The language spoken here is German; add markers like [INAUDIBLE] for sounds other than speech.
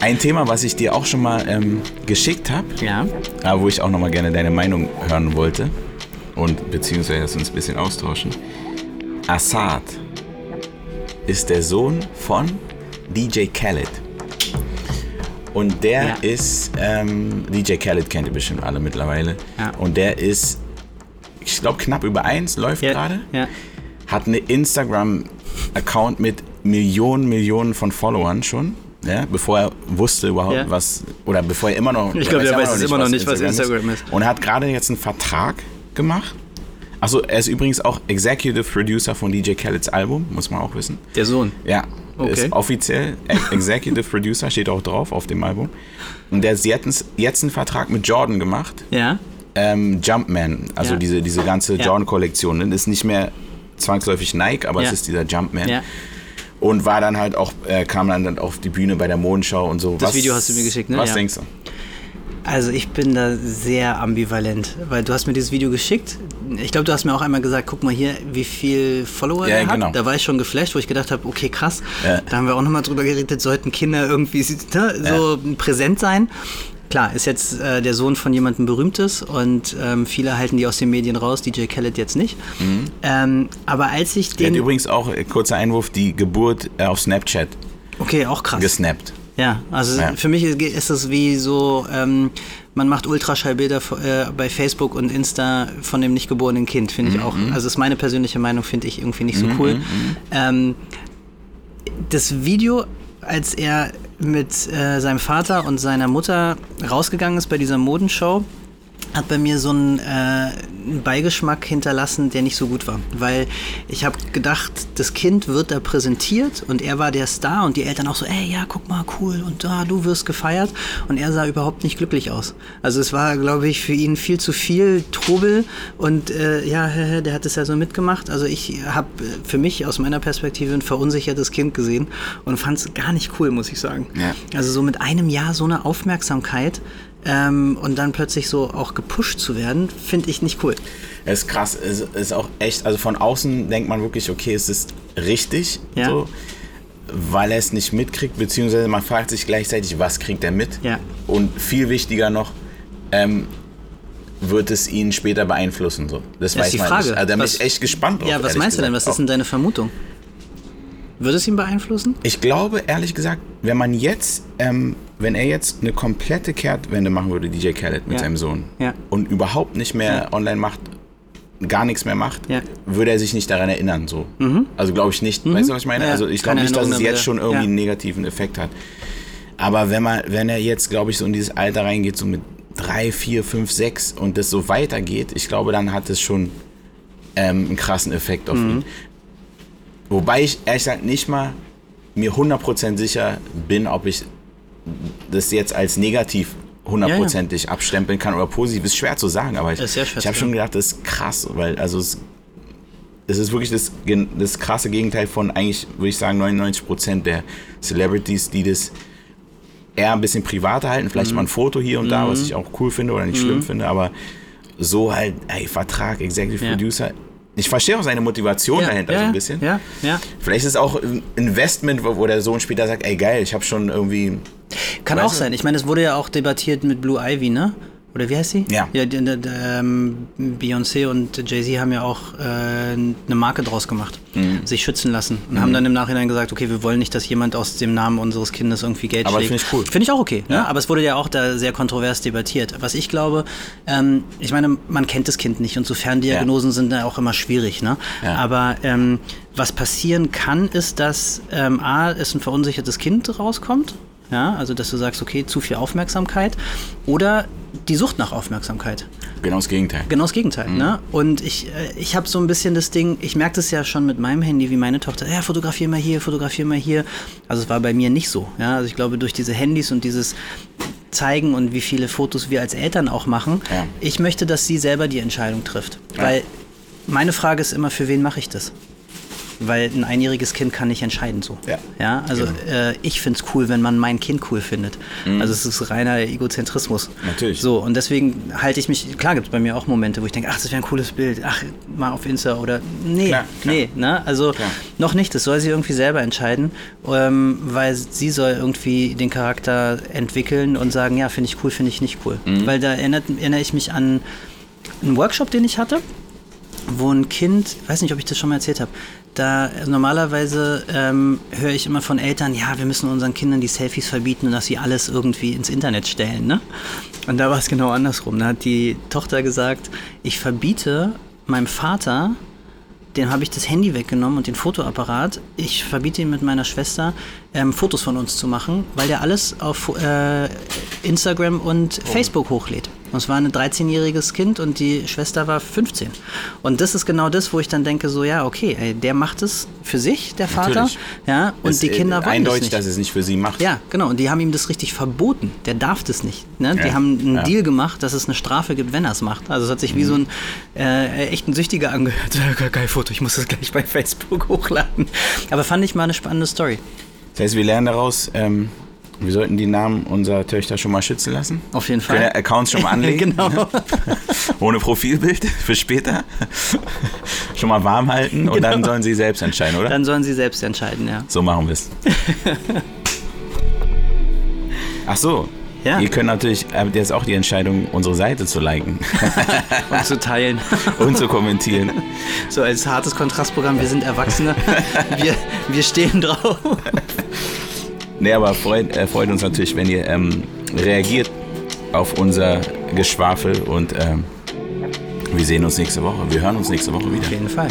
Ein Thema, was ich dir auch schon mal ähm, geschickt habe, Ja. aber wo ich auch noch mal gerne deine Meinung hören wollte und beziehungsweise uns ein bisschen austauschen. Assad ist der Sohn von DJ Khaled. Und der Ja. ist, ähm, DJ Khaled kennt ihr bestimmt alle mittlerweile. Ja. Und der ist, ich glaube, knapp über eins, läuft Ja. gerade. Hat eine Instagram-Account mit Millionen, Millionen von Followern schon. Ja, bevor er wusste überhaupt Ja. was, oder bevor er immer noch. Ich er glaube, der ja weiß es immer noch nicht, was Instagram ist. Und er hat gerade jetzt einen Vertrag gemacht. Achso, er ist übrigens auch Executive Producer von DJ Khaled's Album, muss man auch wissen. Der Sohn. Ja, Okay. ist offiziell Ex- [LAUGHS] Executive Producer, steht auch drauf auf dem Album. Und der hat jetzt, jetzt einen Vertrag mit Jordan gemacht. Ja. Ähm, Jumpman, also Ja. diese, diese ganze. Jordan-Kollektion. ne? Ist nicht mehr zwangsläufig Nike, aber es ist dieser Jumpman. Ja. Und war dann halt auch, äh, kam dann, dann auf die Bühne bei der Mondschau und so. Das Video hast du mir geschickt, ne? Was Ja. denkst du? Also ich bin da sehr ambivalent, weil du hast mir dieses Video geschickt. Ich glaube, du hast mir auch einmal gesagt, guck mal hier, wie viel Follower Ja, er hat. genau. Da war ich schon geflasht, wo ich gedacht habe, okay, krass. Ja. Da haben wir auch nochmal drüber geredet, sollten Kinder irgendwie ne, so präsent sein. Klar, ist jetzt äh, der Sohn von jemandem Berühmtes und ähm, viele halten die aus den Medien raus, DJ Khaled jetzt nicht. Ähm, aber als ich Er hat den... übrigens auch, äh, kurzer Einwurf, die Geburt äh, auf Snapchat Okay, auch krass. gesnappt. Ja, also Ja. für mich ist es wie so, ähm, man macht Ultraschallbilder äh, bei Facebook und Insta von dem nicht geborenen Kind, finde ich auch. Also ist meine persönliche Meinung, finde ich irgendwie nicht so cool. Ähm, das Video, als er mit äh, seinem Vater und seiner Mutter rausgegangen ist bei dieser Modenshow, hat bei mir so einen, äh, einen Beigeschmack hinterlassen, der nicht so gut war. Weil ich habe gedacht, das Kind wird da präsentiert und er war der Star und die Eltern auch so, ey, ja, guck mal, cool und da, du wirst gefeiert. Und er sah überhaupt nicht glücklich aus. Also es war, glaube ich, für ihn viel zu viel Trubel und äh, ja, der hat es ja so mitgemacht. Also ich habe für mich aus meiner Perspektive ein verunsichertes Kind gesehen und fand es gar nicht cool, muss ich sagen. Ja. Also so mit einem Jahr so eine Aufmerksamkeit ähm, und dann plötzlich so auch gepusht zu werden, finde ich nicht cool. Es ist krass, es ist auch echt, also von außen denkt man wirklich, okay, es ist richtig, Ja. so, weil er es nicht mitkriegt, beziehungsweise man fragt sich gleichzeitig, was kriegt er mit? Ja. Und viel wichtiger noch, ähm, wird es ihn später beeinflussen? So. Das, Das ist weiß die man Frage. nicht. Also da bin Was- ich echt gespannt drauf. Ja, was meinst du denn? gesagt. Was ist denn deine Vermutung? Würde es ihn beeinflussen? Ich glaube, ehrlich gesagt, wenn man jetzt, ähm, wenn er jetzt eine komplette Kehrtwende machen würde, DJ Khaled mit Ja. seinem Sohn, Ja. und überhaupt nicht mehr online macht, gar nichts mehr macht, Ja. würde er sich nicht daran erinnern. So. Also glaube ich nicht. Weißt du, was ich meine? Ja, also ich glaube nicht, dass es jetzt schon irgendwie Ja. einen negativen Effekt hat. Aber wenn man, wenn er jetzt, glaube ich, so in dieses Alter reingeht, so mit drei, vier, fünf, sechs und das so weitergeht, ich glaube, dann hat es schon ähm, einen krassen Effekt auf Mhm. ihn. Wobei ich ehrlich gesagt nicht mal mir 100% sicher bin, ob ich das jetzt als negativ hundertprozentig abstempeln kann oder positiv. Ist schwer zu sagen, aber ich, ich habe schon gedacht, das ist krass, weil also es, es ist wirklich das, das krasse Gegenteil von eigentlich, würde ich sagen, 99% der Celebrities, die das eher ein bisschen privater halten, vielleicht Mhm. mal ein Foto hier und da, was ich auch cool finde oder nicht schlimm finde, aber so halt, ey, Vertrag, Executive Ja. Producer. Ich verstehe auch seine Motivation dahinter so ein bisschen. Ja, ja. Vielleicht ist es auch ein Investment, wo, wo der Sohn später sagt, ey geil, ich habe schon irgendwie. Kann Weißt auch du? sein. Ich meine, es wurde ja auch debattiert mit Blue Ivy, ne? Oder wie heißt sie? Ja. ja ähm, Beyoncé und Jay-Z haben ja auch äh, eine Marke draus gemacht, Mhm. sich schützen lassen und haben dann im Nachhinein gesagt, okay, wir wollen nicht, dass jemand aus dem Namen unseres Kindes irgendwie Geld Aber schlägt. finde ich cool. Finde ich auch okay. Ja. Ne? Aber es wurde ja auch da sehr kontrovers debattiert. Was ich glaube, ähm, ich meine, man kennt das Kind nicht und so Ferndiagnosen sind da auch immer schwierig. Ne? Ja. Aber ähm, was passieren kann, ist, dass ähm, A, es ein verunsichertes Kind rauskommt. Ja, also dass du sagst, okay, zu viel Aufmerksamkeit oder die Sucht nach Aufmerksamkeit. Genau das Gegenteil. Genau das Gegenteil. Ne? Und ich, äh, ich habe so ein bisschen das Ding, ich merke das ja schon mit meinem Handy, wie meine Tochter, ja, fotografier mal hier, fotografier mal hier. Also es war bei mir nicht so. Ja? Also ich glaube, durch diese Handys und dieses Zeigen und wie viele Fotos wir als Eltern auch machen, Ja. ich möchte, dass sie selber die Entscheidung trifft. Ja. Weil meine Frage ist immer, für wen mache ich das? Weil ein einjähriges Kind kann nicht entscheiden so. Ja. ja also Genau. äh, ich finde es cool, wenn man mein Kind cool findet. Also es ist reiner Egozentrismus. Mhm. Natürlich. So, und deswegen halte ich mich, klar gibt es bei mir auch Momente, wo ich denke, ach, das wäre ein cooles Bild, ach, mal auf Insta oder nee, Klar, klar. nee, ne? Also Klar. noch nicht, das soll sie irgendwie selber entscheiden, ähm, weil sie soll irgendwie den Charakter entwickeln und sagen, ja, finde ich cool, finde ich nicht cool. Mhm. Weil da erinnert, erinnere ich mich an einen Workshop, den ich hatte, wo ein Kind, weiß nicht, ob ich das schon mal erzählt habe, da normalerweise ähm, höre ich immer von Eltern, ja, wir müssen unseren Kindern die Selfies verbieten und dass sie alles irgendwie ins Internet stellen. Ne? Und da war es genau andersrum. Da hat die Tochter gesagt, ich verbiete meinem Vater, dem habe ich das Handy weggenommen und den Fotoapparat. Ich verbiete ihm mit meiner Schwester, ähm, Fotos von uns zu machen, weil der alles auf äh, Instagram und Facebook hochlädt. Und es war ein 13-jähriges Kind und die Schwester war 15. Und das ist genau das, wo ich dann denke, so ja, okay, ey, der macht es für sich, der Vater. Natürlich. Ja, und Es, die Kinder wollen Eindeutig, das nicht. dass es nicht für sie macht. Ja, genau. Und die haben ihm das richtig verboten. Der darf das nicht. Ne? Die Ja, haben einen ja. Deal gemacht, dass es eine Strafe gibt, wenn er es macht. Also es hat sich wie so ein äh, echt ein Süchtiger angehört. [LAUGHS] Geil Foto, ich muss das gleich bei Facebook hochladen. Aber fand ich mal eine spannende Story. Das heißt, wir lernen daraus, ähm, wir sollten die Namen unserer Töchter schon mal schützen lassen. Auf jeden Können Fall. Accounts schon mal [LAUGHS] anlegen. genau. [LAUGHS] Ohne Profilbild für später. [LAUGHS] schon mal warm halten und dann Genau. sollen sie selbst entscheiden, oder? Dann sollen sie selbst entscheiden, ja. So machen wir es. Ach so. Ja. Ihr könnt natürlich, habt jetzt auch die Entscheidung, unsere Seite zu liken Und zu teilen. und zu kommentieren. So als hartes Kontrastprogramm, wir sind Erwachsene. Wir, wir stehen drauf. Nee, aber freut, äh, freut uns natürlich, wenn ihr ähm, reagiert auf unser Geschwafel und ähm, wir sehen uns nächste Woche. Wir hören uns nächste Woche wieder. Auf jeden Fall.